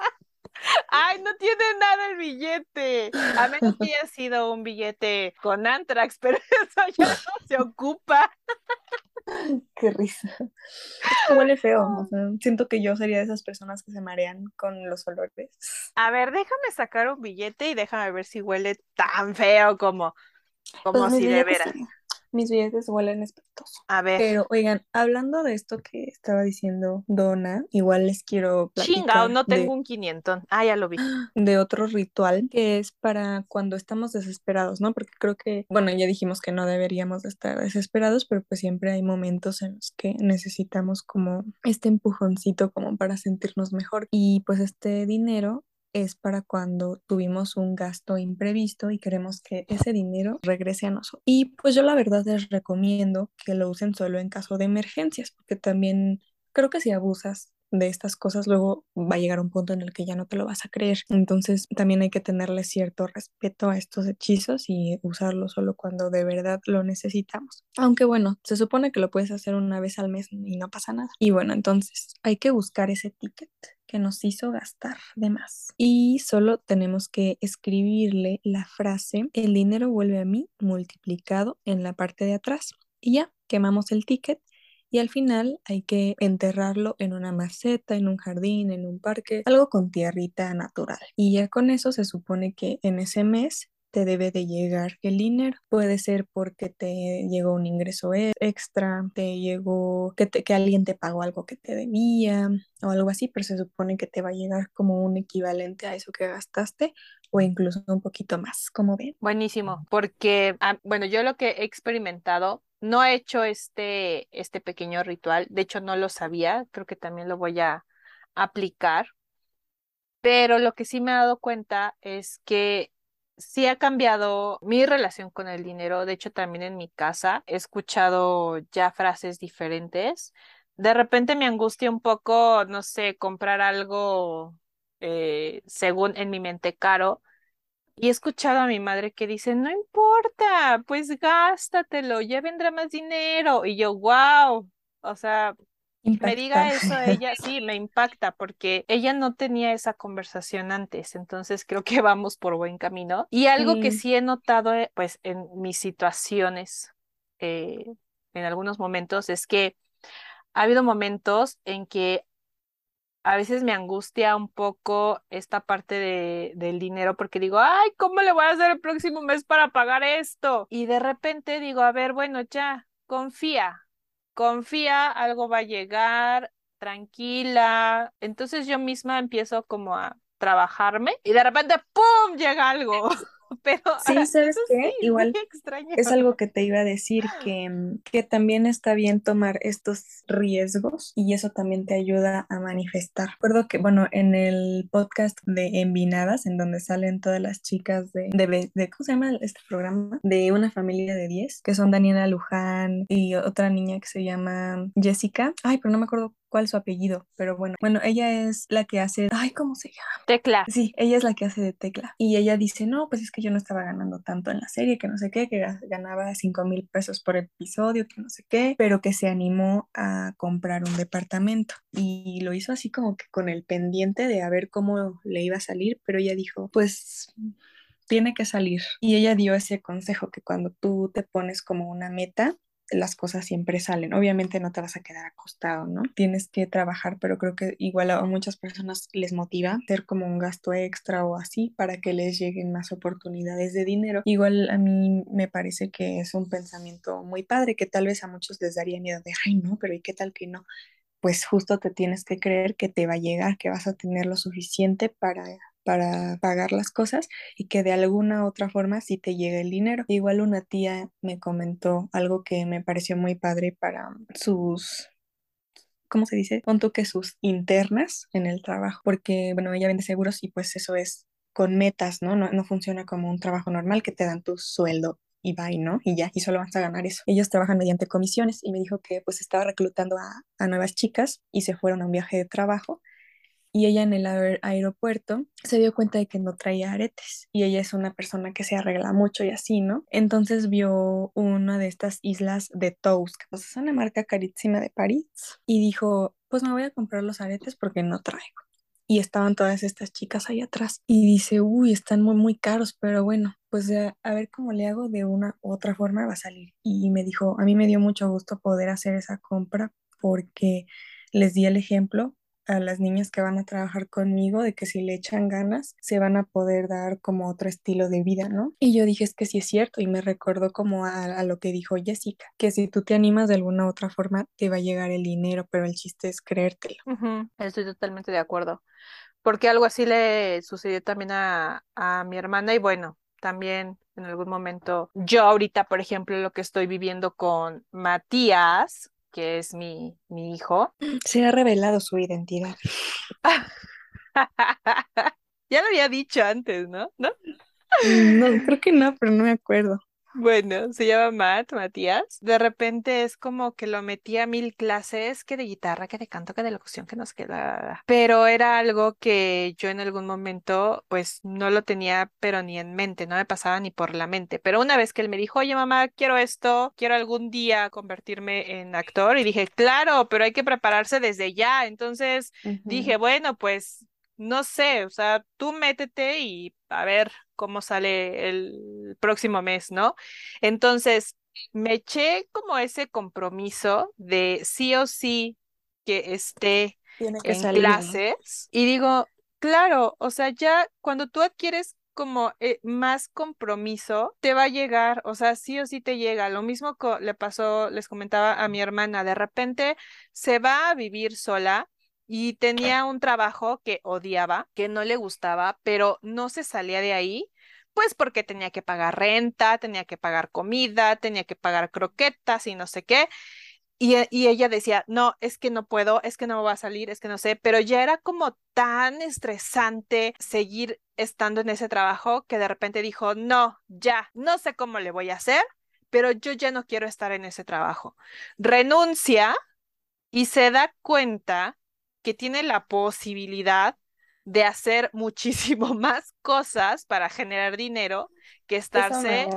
Ay, no tiene nada el billete. A menos que haya sido un billete con Antrax, pero eso ya no se ocupa. <laughs> Qué risa. huele feo. siento que yo sería de esas personas que se marean con los olores. A ver, déjame sacar un billete y déjame ver si huele tan feo como, como pues si de veras mis billetes huelen espantoso. A ver. Pero oigan, hablando de esto que estaba diciendo Donna, igual les quiero platicar. Chingao, no tengo un 500. Ah, ya lo vi. <gasps> De otro ritual que es para cuando estamos desesperados, ¿no? Porque creo que, bueno, ya dijimos que no deberíamos estar desesperados, pero pues siempre hay momentos en los que necesitamos como este empujoncito como para sentirnos mejor. Y pues este dinero es para cuando tuvimos un gasto imprevisto y queremos que ese dinero regrese a nosotros. Y pues yo la verdad les recomiendo que lo usen solo en caso de emergencias, porque también creo que si abusas de estas cosas, luego va a llegar un punto en el que ya no te lo vas a creer. Entonces también hay que tenerle cierto respeto a estos hechizos y usarlo solo cuando de verdad lo necesitamos. Aunque bueno, se supone que lo puedes hacer una vez al mes y no pasa nada. Y bueno, entonces hay que buscar ese ticket que nos hizo gastar de más. Y solo tenemos que escribirle la frase, el dinero vuelve a mí multiplicado en la parte de atrás. Y ya, quemamos el ticket y al final hay que enterrarlo en una maceta, en un jardín, en un parque, algo con tierrita natural. Y ya con eso se supone que en ese mes te debe de llegar el dinero. Puede ser porque te llegó un ingreso e-, extra, te llegó que, que alguien te pagó algo que te debía o algo así, pero se supone que te va a llegar como un equivalente a eso que gastaste o incluso un poquito más, como ven. Buenísimo, porque, ah, bueno, yo lo que he experimentado no he hecho este, este pequeño ritual, de hecho no lo sabía, creo que también lo voy a aplicar, pero lo que sí me he dado cuenta es que sí ha cambiado mi relación con el dinero. De hecho, también en mi casa he escuchado ya frases diferentes. De repente me angustia un poco, no sé, comprar algo eh, según en mi mente caro. Y he escuchado a mi madre que dice, no importa, pues gástatelo, ya vendrá más dinero. Y yo, wow, o sea, me diga eso ella, sí, me impacta porque ella no tenía esa conversación antes, entonces creo que vamos por buen camino. Y algo que sí he notado, eh, pues, en mis situaciones, eh, en algunos momentos, es que ha habido momentos en que a veces me angustia un poco esta parte de, del dinero porque digo, ay, ¿cómo le voy a hacer el próximo mes para pagar esto? Y de repente digo, a ver, bueno, ya, confía, confía, algo va a llegar, tranquila. Entonces yo misma empiezo como a trabajarme y de repente, ¡pum!, llega algo. <laughs> Pero sí, ¿sabes qué? Igual <laughs> es algo que te iba a decir, que, que también está bien tomar estos riesgos y eso también te ayuda a manifestar. Recuerdo que, bueno, en el podcast de Envinadas, en donde salen todas las chicas de, de, de ¿cómo se llama este programa? De una familia de 10, que son Daniela Luján y otra niña que se llama Jessica. Ay, pero no me acuerdo cuál su apellido, pero bueno, bueno, ella es la que hace, ay, ¿cómo se llama? Tecla. Sí, ella es la que hace de Tecla. Y ella dice, no, pues es que yo no estaba ganando tanto en la serie, que no sé qué, que ganaba 5 mil pesos por episodio, que no sé qué, pero que se animó a comprar un departamento. Y lo hizo así como que con el pendiente de a ver cómo le iba a salir, pero ella dijo, pues tiene que salir. Y ella dio ese consejo que cuando tú te pones como una meta, las cosas siempre salen. Obviamente no te vas a quedar acostado, ¿no? Tienes que trabajar, pero creo que igual a muchas personas les motiva hacer como un gasto extra o así para que les lleguen más oportunidades de dinero. Igual a mí me parece que es un pensamiento muy padre que tal vez a muchos les daría miedo de, ay, no, pero ¿y qué tal que no? Pues justo te tienes que creer que te va a llegar, que vas a tener lo suficiente para para pagar las cosas y que de alguna otra forma sí te llegue el dinero. Igual una tía me comentó algo que me pareció muy padre para sus ¿cómo se dice? Punto que sus internas en el trabajo, porque, bueno, ella vende seguros y pues eso es con metas, ¿no? No, no funciona como un trabajo normal que te dan tu sueldo y y no, y ya, y solo vas a ganar eso. Ellos trabajan mediante comisiones y me dijo que pues estaba reclutando a, a nuevas chicas y se fueron a un viaje de trabajo y ella en el aeropuerto se dio cuenta de que no traía aretes y ella es una persona que se arregla mucho y así, ¿no? Entonces vio una de estas islas de Tous, que pues es una marca carísima de París, y dijo, pues me voy a comprar los aretes porque no traigo. Y estaban todas estas chicas ahí atrás y dice, uy, están muy, muy caros, pero bueno, pues a ver cómo le hago de una u otra forma va a salir. Y me dijo, a mí me dio mucho gusto poder hacer esa compra porque les di el ejemplo a las niñas que van a trabajar conmigo de que si le echan ganas se van a poder dar como otro estilo de vida, ¿no? Y yo dije es que sí es cierto y me recordó como a, lo que dijo Jessica, que si tú te animas de alguna otra forma te va a llegar el dinero, pero el chiste es creértelo. Estoy totalmente de acuerdo, porque algo así le sucedió también a, a mi hermana y bueno, también en algún momento yo ahorita, por ejemplo, lo que estoy viviendo con Matías, que es mi, mi hijo. <laughs> Se ha revelado su identidad. <laughs> ya lo había dicho antes, ¿no? ¿No? No, creo que no, pero no me acuerdo. Bueno, se llama Matt, Matías. De repente es como que lo metí a mil clases, que de guitarra, que de canto, que de locución, que nos queda. Pero era algo que yo en algún momento, pues no lo tenía, pero ni en mente, no me pasaba ni por la mente. Pero una vez que él me dijo, oye mamá, quiero esto, quiero algún día convertirme en actor, y dije, claro, pero hay que prepararse desde ya. Entonces dije, bueno, pues no sé, o sea, tú métete y a ver cómo sale el próximo mes, ¿no? Entonces, me eché como ese compromiso de sí o sí que esté en clases y digo, claro, o sea, ya cuando tú adquieres como eh, más compromiso, te va a llegar, o sea, sí o sí te llega. Lo mismo le pasó, les comentaba a mi hermana, de repente se va a vivir sola y tenía un trabajo que odiaba, que no le gustaba, pero no se salía de ahí, pues porque tenía que pagar renta, tenía que pagar comida, tenía que pagar croquetas y no sé qué. Y, e, y, ella decía, no, es que no puedo, es que no me va a salir, es que no sé, pero ya era como tan estresante seguir estando en ese trabajo que de repente dijo, no, ya, no sé cómo le voy a hacer, pero yo ya no quiero estar en ese trabajo. Renuncia y se da cuenta que tiene la posibilidad de hacer muchísimo <laughs> más cosas para generar dinero que estarse,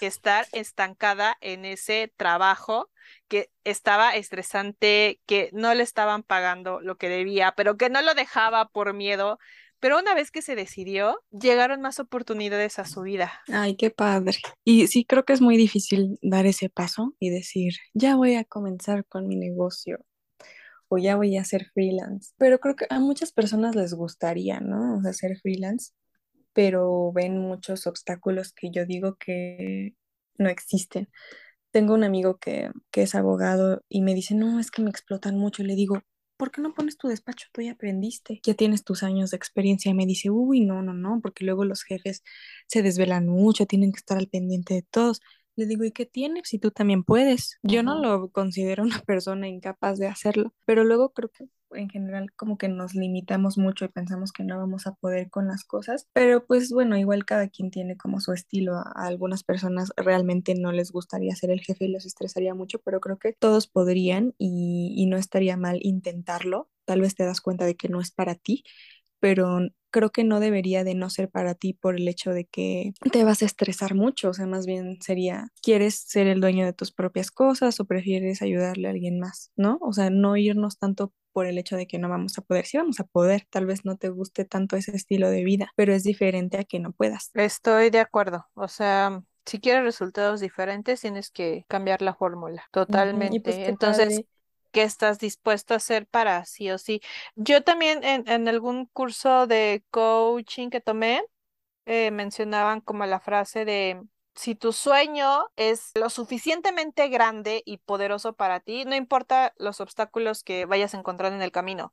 que estar estancada en ese trabajo que estaba estresante, que no le estaban pagando lo que debía, pero que no lo dejaba por miedo. Pero una vez que se decidió, llegaron más oportunidades a su vida. Ay, qué padre. Y sí, creo que es muy difícil dar ese paso y decir, ya voy a comenzar con mi negocio o ya voy a ser freelance. Pero creo que a muchas personas les gustaría, ¿no? O sea, ser freelance, pero ven muchos obstáculos que yo digo que no existen. Tengo un amigo que, que es abogado y me dice, no, es que me explotan mucho. Y le digo, ¿por qué no pones tu despacho? Tú ya aprendiste, ya tienes tus años de experiencia. Y me dice, uy, no, no, no, porque luego los jefes se desvelan mucho, tienen que estar al pendiente de todos. Le digo, ¿y qué tienes? Si tú también puedes. Yo no lo considero una <laughs> persona incapaz de hacerlo, pero luego creo que en general como que nos limitamos mucho y pensamos que no vamos a poder con las cosas, pero pues bueno, igual cada quien tiene como su estilo. A, algunas personas realmente no les gustaría ser el jefe y les estresaría mucho, pero creo que todos podrían y, y no estaría mal intentarlo. Tal vez te das cuenta de que no es para ti, pero creo que no debería de no ser para ti por el hecho de que te vas a estresar mucho, o sea, más bien sería, ¿quieres ser el dueño de tus propias cosas o prefieres ayudarle a alguien más, ¿no? O sea, no irnos tanto por el hecho de que no vamos a poder, sí vamos a poder, tal vez no te guste tanto ese estilo de vida, pero es diferente a que no puedas. Estoy de acuerdo, o sea, si quieres resultados diferentes, tienes que cambiar la fórmula pues, totalmente. Entonces, qué estás dispuesto a hacer para sí o sí. Yo también en, algún curso de coaching que tomé, eh, mencionaban como la frase de, si tu sueño es lo suficientemente grande y poderoso para ti, no importa los obstáculos que vayas encontrando en el camino,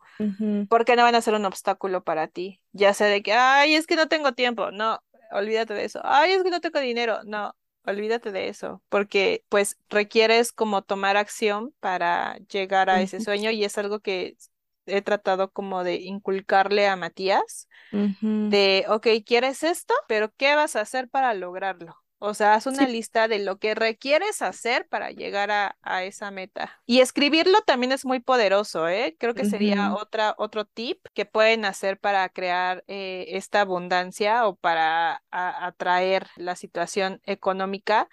porque no van a ser un obstáculo para ti. Ya sea de que, ay, es que no tengo tiempo, no, olvídate de eso. Ay, es que no tengo dinero, no, olvídate de eso, porque pues requieres como tomar acción para llegar a ese sueño y es algo que he tratado como de inculcarle a Matías, de, ok, ¿quieres esto? Pero ¿qué vas a hacer para lograrlo? O sea, haz una lista de lo que requieres hacer para llegar a, esa meta. Y escribirlo también es muy poderoso, ¿eh? Creo que sería otra, otro tip que pueden hacer para crear eh, esta abundancia o para atraer la situación económica.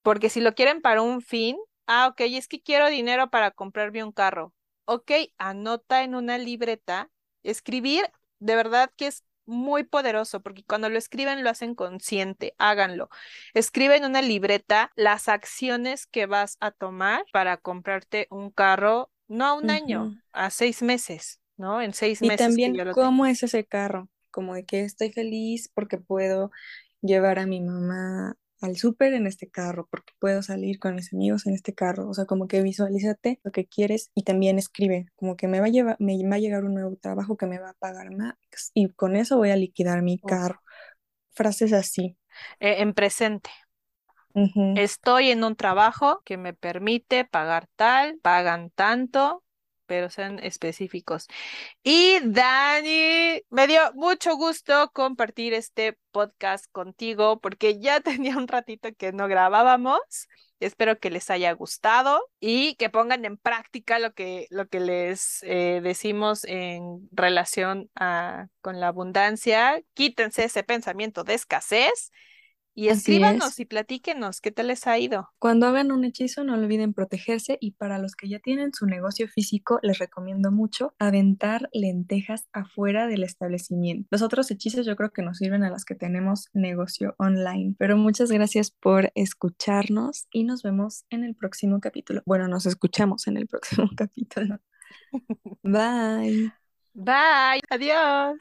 Porque si lo quieren para un fin, ah, ok, es que quiero dinero para comprarme un carro. Ok, anota en una libreta. Escribir, de verdad que es muy poderoso porque cuando lo escriben lo hacen consciente, háganlo. Escriben en una libreta las acciones que vas a tomar para comprarte un carro, no a un año, a seis meses, ¿no? En seis meses. Y también cómo es ese carro, como de que estoy feliz porque puedo llevar a mi mamá al súper en este carro, porque puedo salir con mis amigos en este carro. O sea, como que visualízate lo que quieres y también escribe, como que me va a, llevar, me va a llegar un nuevo trabajo que me va a pagar más y con eso voy a liquidar mi carro. Frases así. Eh, en presente. Estoy en un trabajo que me permite pagar tal, pagan tanto, pero sean específicos. Y Dani, me dio mucho gusto compartir este podcast contigo porque ya <laughs> tenía un ratito que no grabábamos. Espero que les haya gustado y que pongan en práctica lo que, lo que les eh, decimos en relación a, con la abundancia. Quítense ese pensamiento de escasez y escríbanos y platíquenos qué tal les ha ido. Cuando hagan un hechizo no olviden protegerse y para los que ya tienen su negocio físico les recomiendo mucho aventar lentejas afuera del establecimiento. Los otros hechizos yo creo que nos sirven a las que tenemos negocio online. Pero muchas gracias por escucharnos y nos vemos en el próximo capítulo. Bueno, nos escuchamos en el próximo <laughs> capítulo. <laughs> Bye. Bye. Adiós.